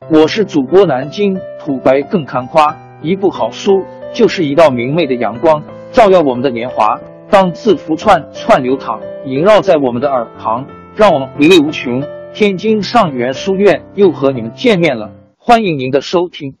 我是主播南京土白更看花，一部好书就是一道明媚的阳光，照耀我们的年华。当字符串串流淌，萦绕在我们的耳旁，让我们回味无穷。天津上元书院又和你们见面了，欢迎您的收听。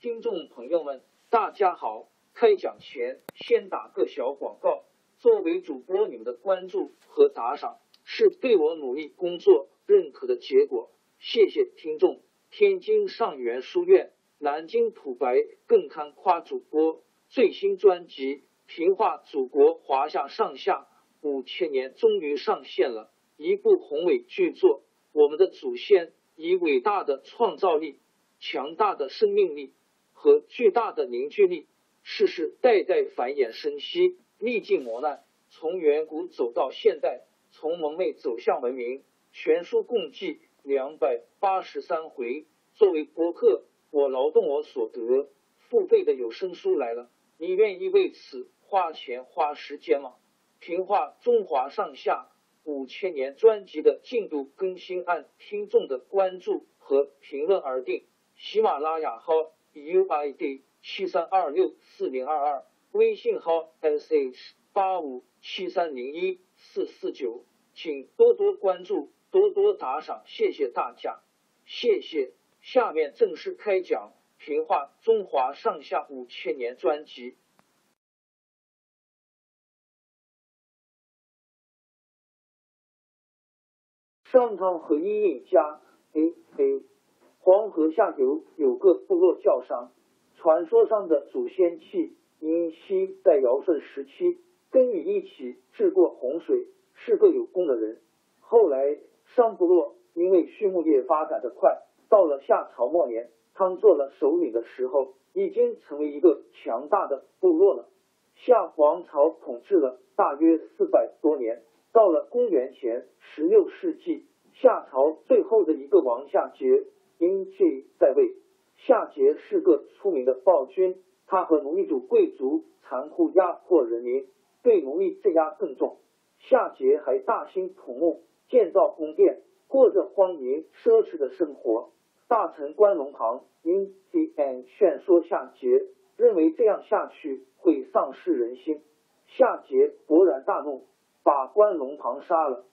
听众朋友们，大家好！开讲前先打个小广告。作为主播，你们的关注和打赏是对我努力工作认可的结果，谢谢听众。天津上元书院、南京土白更堪夸主播最新专辑《平话祖国华夏上下五千年》终于上线了，一部宏伟巨作。我们的祖先以伟大的创造力、强大的生命力和巨大的凝聚力，世世代代繁衍生息。历尽磨难，从远古走到现代，从蒙昧走向文明。全书共计两百八十三回。作为博客，我劳动我所得，付费的有声书来了，你愿意为此花钱花时间吗？评话中华上下五千年专辑的进度更新按听众的关注和评论而定。喜马拉雅号 UID 七三二六四零二二。微信号 sh 八五七三零一四四九，请多多关注，多多打赏，谢谢大家，谢谢。下面正式开讲《评话中华上下五千年》专辑。商汤和伊尹家，哎哎，黄河下游有个部落叫商，传说上的祖先气。殷熙在尧舜时期跟禹一起治过洪水，是个有功的人。后来商部落因为畜牧业发展的快，到了夏朝末年，汤做了首领的时候，已经成为一个强大的部落了。夏王朝统治了大约四百多年，到了公元前十六世纪，夏朝最后的一个王夏桀因继在位。夏桀是个出名的暴君。他和奴隶主贵族残酷压迫人民，对奴隶镇压更重。夏桀还大兴土木，建造宫殿，过着荒淫奢侈的生活。大臣关龙旁因 T N 劝说夏桀，认为这样下去会丧失人心。夏桀勃然大怒，把关龙旁杀了。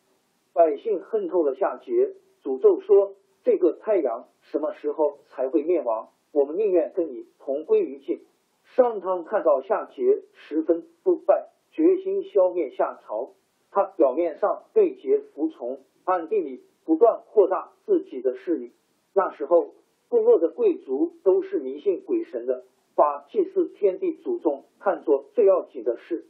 百姓恨透了夏桀，诅咒说：“这个太阳什么时候才会灭亡？我们宁愿跟你同归于尽。”商汤看到夏桀十分不败，决心消灭夏朝。他表面上对桀服从，暗地里不断扩大自己的势力。那时候，部落的贵族都是迷信鬼神的，把祭祀天地祖宗看作最要紧的事。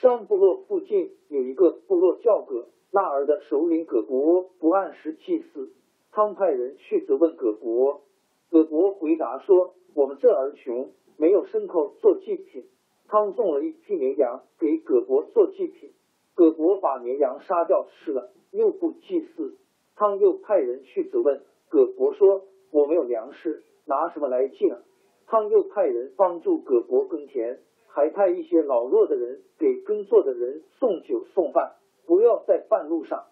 商部落附近有一个部落叫葛，那儿的首领葛国不按时祭祀。汤派人去责问葛国，葛国回答说：“我们这儿穷。”没有牲口做祭品，汤送了一批绵羊给葛伯做祭品，葛伯把绵羊杀掉吃了，又不祭祀。汤又派人去责问葛伯说：“我没有粮食，拿什么来祭呢？”汤又派人帮助葛伯耕田，还派一些老弱的人给耕作的人送酒送饭，不要在半路上。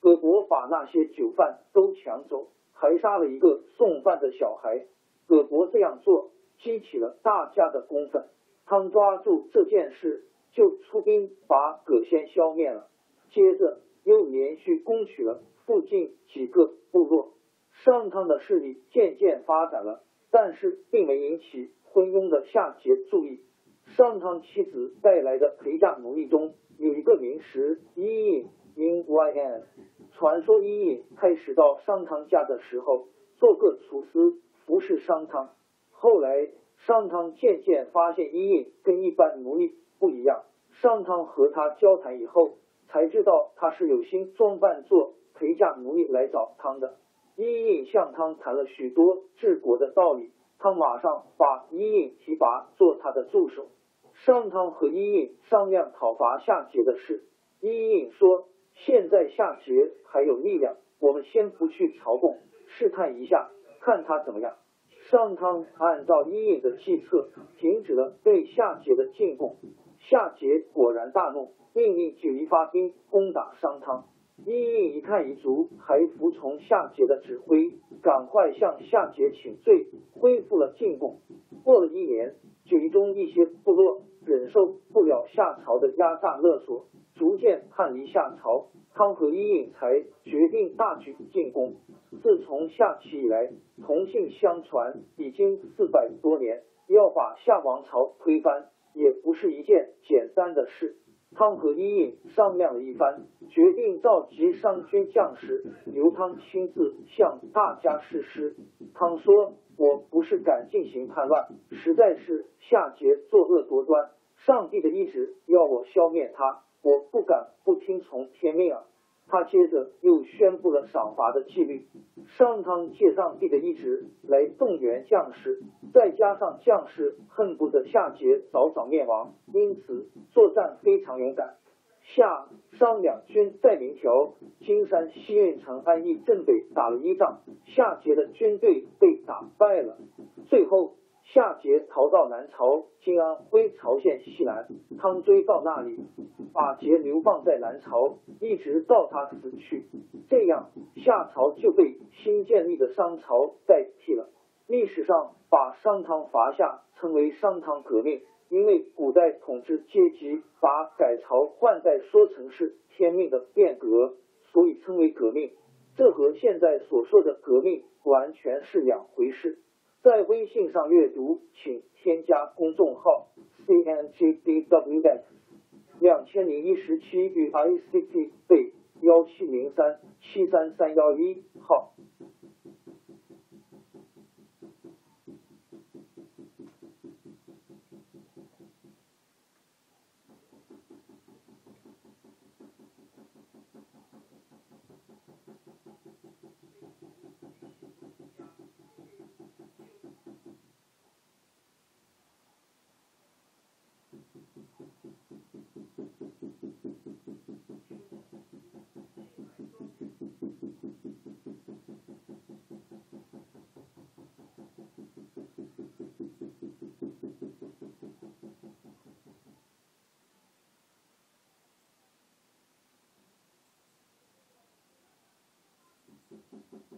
葛伯把那些酒饭都抢走，还杀了一个送饭的小孩。葛伯这样做。激起了大家的公愤，汤抓住这件事就出兵把葛先消灭了，接着又连续攻取了附近几个部落。商汤的势力渐渐发展了，但是并没引起昏庸的夏桀注意。商汤妻子带来的陪嫁奴隶中有一个名石伊尹，因 yin。传说伊尹开始到商汤家的时候，做个厨师服侍商汤。后来，商汤渐渐发现伊尹跟一般奴隶不一样。商汤和他交谈以后，才知道他是有心装扮做陪嫁奴隶来找汤的。伊尹向汤谈了许多治国的道理，汤马上把伊尹提拔做他的助手。商汤和伊尹商量讨伐夏桀的事。伊尹说：“现在夏桀还有力量，我们先不去朝贡，试探一下，看他怎么样。”商汤按照伊尹的计策，停止了对夏桀的进攻。夏桀果然大怒，命令九夷发兵攻打商汤。伊尹一看彝族还服从夏桀的指挥，赶快向夏桀请罪，恢复了进贡。过了一年，举中一些部落忍受不了夏朝的压榨勒索，逐渐叛离夏朝。汤和伊尹才决定大举进攻。自从夏启以来，同姓相传已经四百多年，要把夏王朝推翻，也不是一件简单的事。汤和伊尹商量了一番，决定召集商军将士，由汤亲自向大家誓师。汤说：“我不是敢进行叛乱，实在是夏桀作恶多端，上帝的意志要我消灭他，我不敢不听从天命啊。”他接着又宣布了赏罚的纪律，商汤借上帝的意志来动员将士，再加上将士恨不得夏桀早早灭亡，因此作战非常勇敢。夏商两军在明条金山西运城安邑镇北打了一仗，夏桀的军队被打败了，最后。夏桀逃到南朝今安徽曹县西南，汤追到那里，把桀流放在南朝，一直到他死去。这样，夏朝就被新建立的商朝代替了。历史上把商汤伐夏称为商汤革命，因为古代统治阶级把改朝换代说成是天命的变革，所以称为革命。这和现在所说的革命完全是两回事。在微信上阅读，请添加公众号 cngdws 两千零一十七与 ict 对幺七零三七三三幺一号。